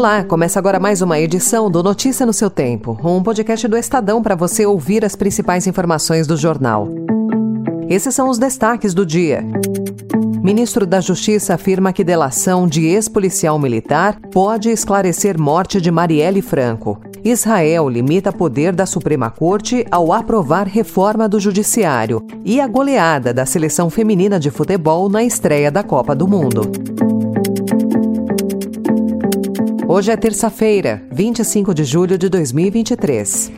Olá, começa agora mais uma edição do Notícia no seu Tempo, um podcast do Estadão para você ouvir as principais informações do jornal. Esses são os destaques do dia. Ministro da Justiça afirma que delação de ex-policial militar pode esclarecer morte de Marielle Franco. Israel limita poder da Suprema Corte ao aprovar reforma do Judiciário. E a goleada da seleção feminina de futebol na estreia da Copa do Mundo. Hoje é terça-feira, 25 de julho de 2023.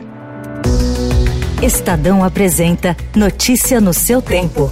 Estadão apresenta Notícia no seu tempo.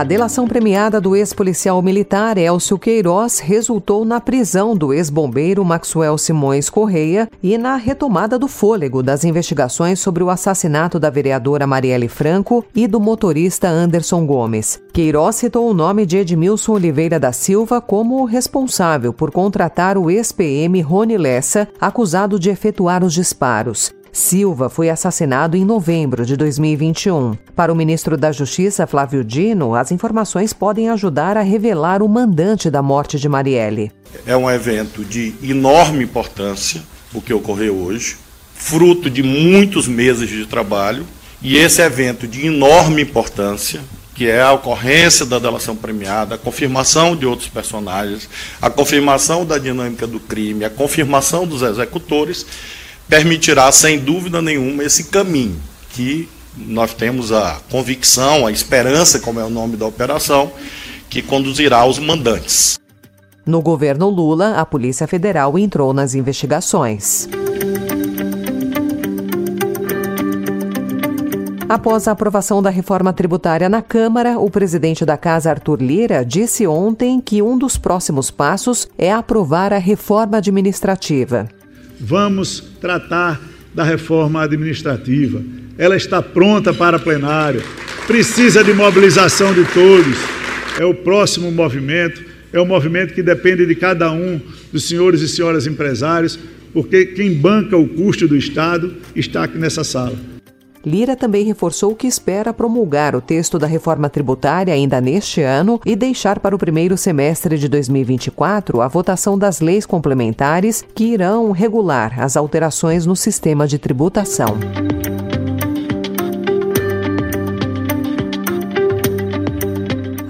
A delação premiada do ex-policial militar Elcio Queiroz resultou na prisão do ex-bombeiro Maxwell Simões Correia e na retomada do fôlego das investigações sobre o assassinato da vereadora Marielle Franco e do motorista Anderson Gomes. Queiroz citou o nome de Edmilson Oliveira da Silva como responsável por contratar o ex-PM Rony Lessa, acusado de efetuar os disparos. Silva foi assassinado em novembro de 2021. Para o ministro da Justiça, Flávio Dino, as informações podem ajudar a revelar o mandante da morte de Marielle. É um evento de enorme importância, o que ocorreu hoje, fruto de muitos meses de trabalho, e esse evento de enorme importância, que é a ocorrência da delação premiada, a confirmação de outros personagens, a confirmação da dinâmica do crime, a confirmação dos executores, permitirá, sem dúvida nenhuma, esse caminho que nós temos a convicção, a esperança, como é o nome da operação, que conduzirá aos mandantes. No governo Lula, a Polícia Federal entrou nas investigações. Após a aprovação da reforma tributária na Câmara, o presidente da Casa, Arthur Lira, disse ontem que um dos próximos passos é aprovar a reforma administrativa. Vamos tratar da reforma administrativa. Ela está pronta para plenário, precisa de mobilização de todos. É o próximo movimento, é um movimento que depende de cada um dos senhores e senhoras empresários, porque quem banca o custo do Estado está aqui nessa sala. Lira também reforçou que espera promulgar o texto da reforma tributária ainda neste ano e deixar para o primeiro semestre de 2024 a votação das leis complementares que irão regular as alterações no sistema de tributação.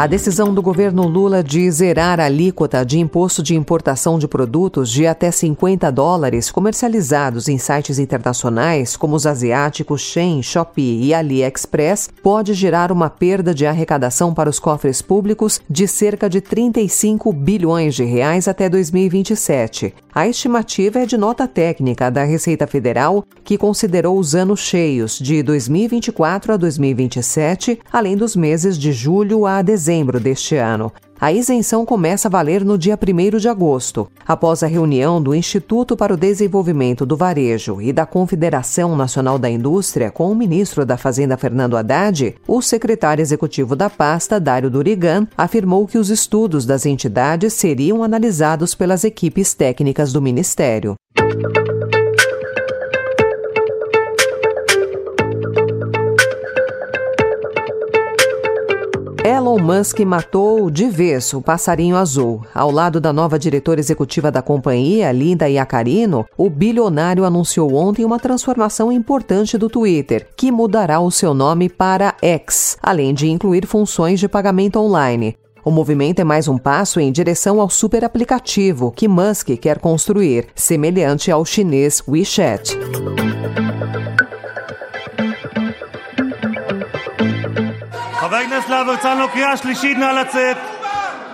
A decisão do governo Lula de zerar a alíquota de imposto de importação de produtos de até 50 dólares comercializados em sites internacionais como os asiáticos Shein, Shopee e AliExpress pode gerar uma perda de arrecadação para os cofres públicos de cerca de 35 bilhões de reais até 2027. A estimativa é de nota técnica da Receita Federal, que considerou os anos cheios de 2024 a 2027, além dos meses de julho a dezembro dezembro deste ano. A isenção começa a valer no dia 1 de agosto, após a reunião do Instituto para o Desenvolvimento do Varejo e da Confederação Nacional da Indústria com o ministro da Fazenda Fernando Haddad. O secretário executivo da pasta, Dário Durigan, afirmou que os estudos das entidades seriam analisados pelas equipes técnicas do ministério. Elon Musk matou de vez o passarinho azul. Ao lado da nova diretora executiva da companhia, Linda Iacarino, o bilionário anunciou ontem uma transformação importante do Twitter, que mudará o seu nome para X, além de incluir funções de pagamento online. O movimento é mais um passo em direção ao super aplicativo que Musk quer construir, semelhante ao chinês WeChat. חבר הכנסת להב הרצנו, קריאה שלישית, נא לצאת.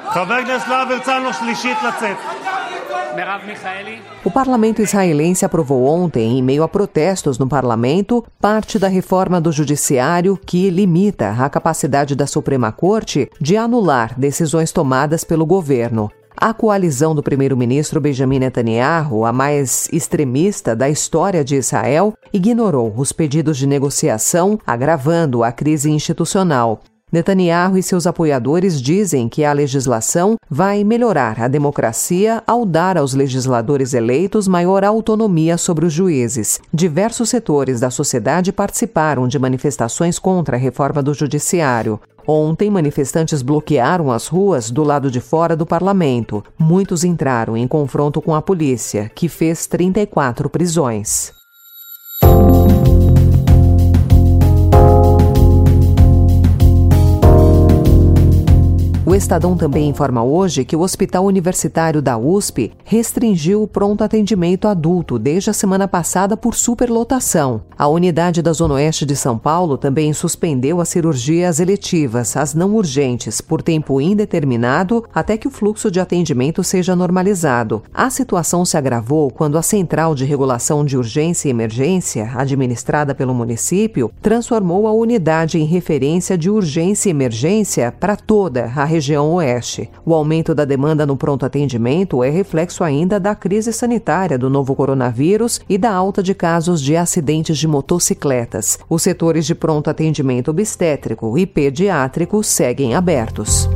חבר הכנסת להב הרצנו, שלישית לצאת. O parlamento israelense aprovou ontem, em meio a protestos no parlamento, parte da reforma do judiciário que limita a capacidade da Suprema Corte de anular decisões tomadas pelo governo. A coalizão do primeiro-ministro Benjamin Netanyahu, a mais extremista da história de Israel, ignorou os pedidos de negociação, agravando a crise institucional. Netanyahu e seus apoiadores dizem que a legislação vai melhorar a democracia ao dar aos legisladores eleitos maior autonomia sobre os juízes. Diversos setores da sociedade participaram de manifestações contra a reforma do judiciário. Ontem, manifestantes bloquearam as ruas do lado de fora do parlamento. Muitos entraram em confronto com a polícia, que fez 34 prisões. O Estadão também informa hoje que o Hospital Universitário da USP restringiu o pronto atendimento adulto desde a semana passada por superlotação. A unidade da Zona Oeste de São Paulo também suspendeu as cirurgias eletivas, as não urgentes, por tempo indeterminado até que o fluxo de atendimento seja normalizado. A situação se agravou quando a Central de Regulação de Urgência e Emergência, administrada pelo município, transformou a unidade em referência de urgência e emergência para toda a região oeste. O aumento da demanda no pronto atendimento é reflexo ainda da crise sanitária do novo coronavírus e da alta de casos de acidentes de motocicletas. Os setores de pronto atendimento obstétrico e pediátrico seguem abertos.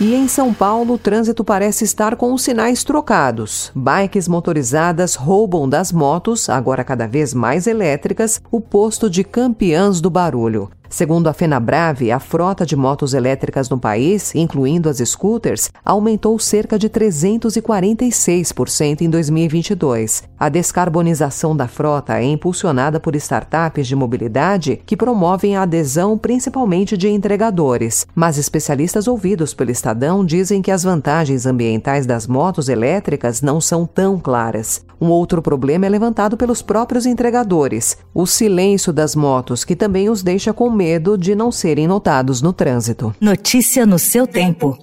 E em São Paulo, o trânsito parece estar com os sinais trocados. Bikes motorizadas roubam das motos, agora cada vez mais elétricas, o posto de campeãs do barulho. Segundo a FenaBrave, a frota de motos elétricas no país, incluindo as scooters, aumentou cerca de 346% em 2022. A descarbonização da frota é impulsionada por startups de mobilidade que promovem a adesão principalmente de entregadores. Mas especialistas ouvidos pelo Estadão dizem que as vantagens ambientais das motos elétricas não são tão claras. Um outro problema é levantado pelos próprios entregadores: o silêncio das motos, que também os deixa com medo de não serem notados no trânsito. Notícia no seu tempo.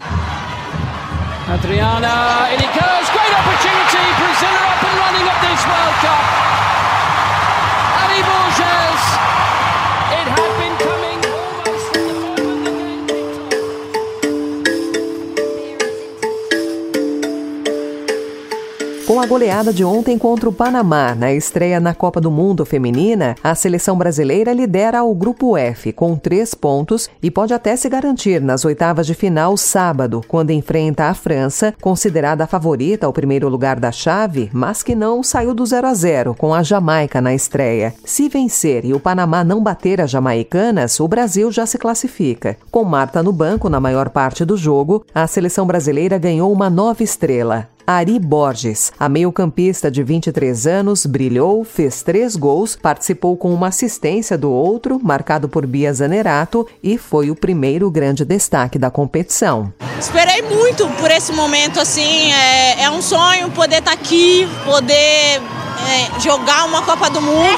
Adriana, in Com a goleada de ontem contra o Panamá na estreia na Copa do Mundo Feminina, a seleção brasileira lidera o Grupo F com três pontos e pode até se garantir nas oitavas de final sábado, quando enfrenta a França, considerada a favorita ao primeiro lugar da chave, mas que não saiu do 0 a 0 com a Jamaica na estreia. Se vencer e o Panamá não bater as jamaicanas, o Brasil já se classifica. Com Marta no banco na maior parte do jogo, a seleção brasileira ganhou uma nova estrela. Ari Borges. A meio-campista de 23 anos brilhou, fez três gols, participou com uma assistência do outro, marcado por Bia Zanerato, e foi o primeiro grande destaque da competição. Esperei muito por esse momento, assim, é, é um sonho poder estar tá aqui, poder é, jogar uma Copa do Mundo.